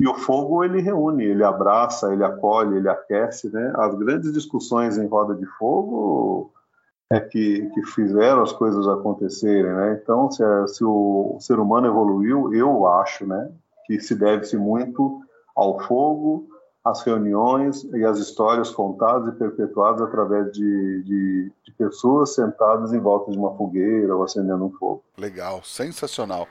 E o fogo ele reúne, ele abraça, ele acolhe, ele aquece, né? As grandes discussões em roda de fogo é que, que fizeram as coisas acontecerem, né? Então, se, se o, o ser humano evoluiu, eu acho, né, que se deve-se muito ao fogo, às reuniões e às histórias contadas e perpetuadas através de, de, de pessoas sentadas em volta de uma fogueira ou acendendo um fogo. Legal, sensacional.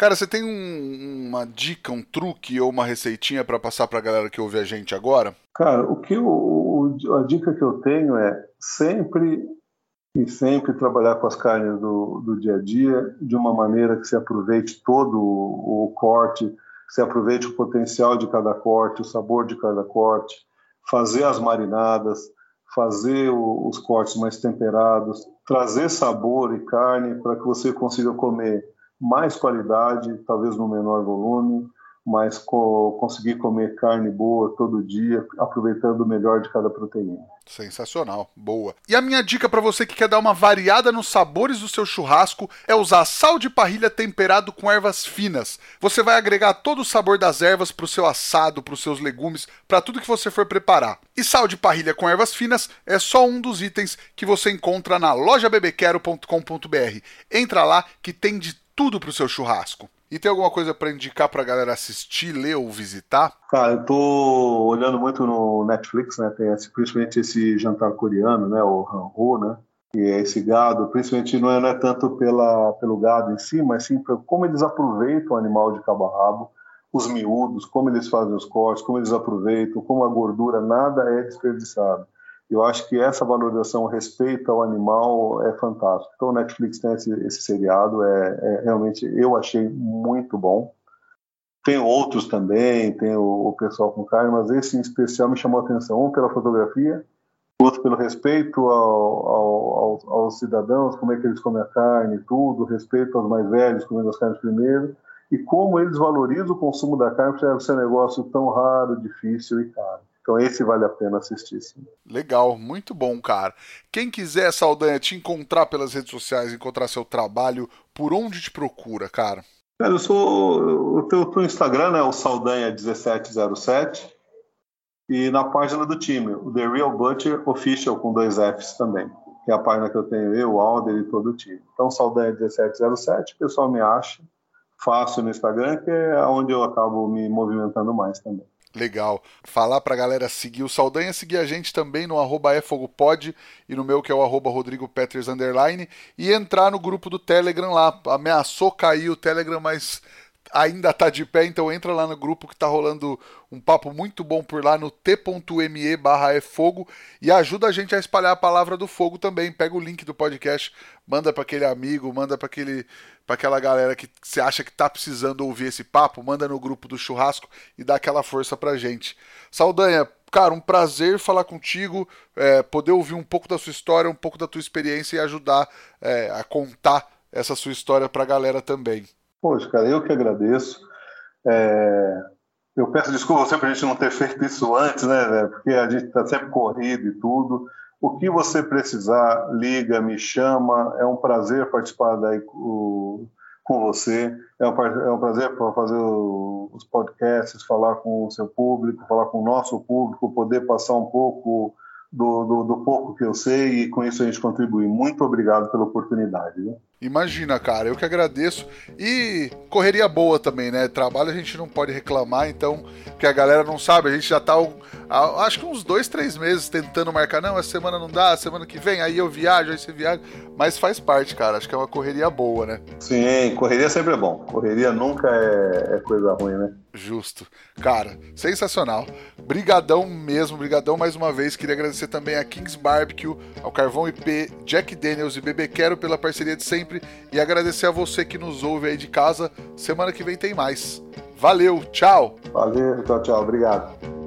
Cara, você tem um, uma dica, um truque ou uma receitinha para passar para a galera que ouve a gente agora? Cara, o que eu, a dica que eu tenho é sempre e sempre trabalhar com as carnes do, do dia a dia de uma maneira que se aproveite todo o, corte, se aproveite o potencial de cada corte, o sabor de cada corte, fazer as marinadas, fazer o, os cortes mais temperados, trazer sabor e carne para que você consiga comer mais qualidade, talvez no menor volume, mas co conseguir comer carne boa todo dia, aproveitando o melhor de cada proteína. Sensacional, boa. E a minha dica para você que quer dar uma variada nos sabores do seu churrasco é usar sal de parrilha temperado com ervas finas. Você vai agregar todo o sabor das ervas para o seu assado, para os seus legumes, para tudo que você for preparar. E sal de parrilha com ervas finas é só um dos itens que você encontra na lojabebequero.com.br. Entra lá que tem de tudo para o seu churrasco. E tem alguma coisa para indicar para a galera assistir, ler ou visitar? Cara, eu tô olhando muito no Netflix, né? Tem esse, principalmente esse jantar coreano, né? O Hanho, né? Que é esse gado, principalmente não é, não é tanto pela, pelo gado em si, mas sim por como eles aproveitam o animal de cabo a rabo, os miúdos, como eles fazem os cortes, como eles aproveitam, como a gordura, nada é desperdiçado. Eu acho que essa valorização, respeito ao animal é fantástico. Então, o Netflix tem esse, esse seriado, é, é, realmente eu achei muito bom. Tem outros também, tem o, o, pessoal com carne, mas esse em especial me chamou a atenção. Um pela fotografia, outro pelo respeito ao, ao, aos, aos, cidadãos, como é que eles comem a carne, tudo, respeito aos mais velhos, comendo as carnes primeiro, e como eles valorizam o consumo da carne, por ser um negócio tão raro, difícil e caro. Então esse vale a pena assistir. Sim. Legal, muito bom, cara. Quem quiser, Saldanha, te encontrar pelas redes sociais, encontrar seu trabalho, por onde te procura, cara? Cara, eu sou. O teu, teu Instagram é o Saldanha1707 e na página do time, o The Real Butcher Official com dois Fs também, que é a página que eu tenho, eu, o Alder e todo o time. Então, Saldanha1707, o pessoal me acha fácil no Instagram, que é onde eu acabo me movimentando mais também. Legal. Falar pra galera seguir o Saldanha, seguir a gente também no arroba efogopod e no meu que é o arroba Rodrigo Peters underline e entrar no grupo do Telegram lá. Ameaçou cair o Telegram, mas ainda tá de pé, então entra lá no grupo que tá rolando um papo muito bom por lá no t.me barra fogo e ajuda a gente a espalhar a palavra do fogo também. Pega o link do podcast, manda para aquele amigo, manda para aquele para aquela galera que você acha que tá precisando ouvir esse papo, manda no grupo do churrasco e dá aquela força pra gente. Saldanha, cara, um prazer falar contigo, é, poder ouvir um pouco da sua história, um pouco da tua experiência e ajudar é, a contar essa sua história pra galera também. Poxa, cara, eu que agradeço. É... Eu peço desculpa sempre a gente não ter feito isso antes, né? Porque a gente está sempre corrido e tudo. O que você precisar, liga, me chama. É um prazer participar daí com, você. É um, é prazer fazer os podcasts, falar com o seu público, falar com o nosso público, poder passar um pouco do, do, do pouco que eu sei e com isso a gente contribui. Muito obrigado pela oportunidade. Viu? Imagina, cara, eu que agradeço. E correria boa também, né? Trabalho a gente não pode reclamar, então, que a galera não sabe, a gente já tá, acho que uns dois, três meses tentando marcar. Não, essa semana não dá, semana que vem, aí eu viajo, aí você viaja. Mas faz parte, cara, acho que é uma correria boa, né? Sim, correria sempre é bom. Correria nunca é, é coisa ruim, né? Justo. Cara, sensacional. Brigadão mesmo, brigadão mais uma vez. Queria agradecer também a Kings Barbecue, ao Carvão IP, Jack Daniels e Bebê Quero pela parceria de sempre e agradecer a você que nos ouve aí de casa. Semana que vem tem mais. Valeu, tchau. Valeu, tchau, tchau. Obrigado.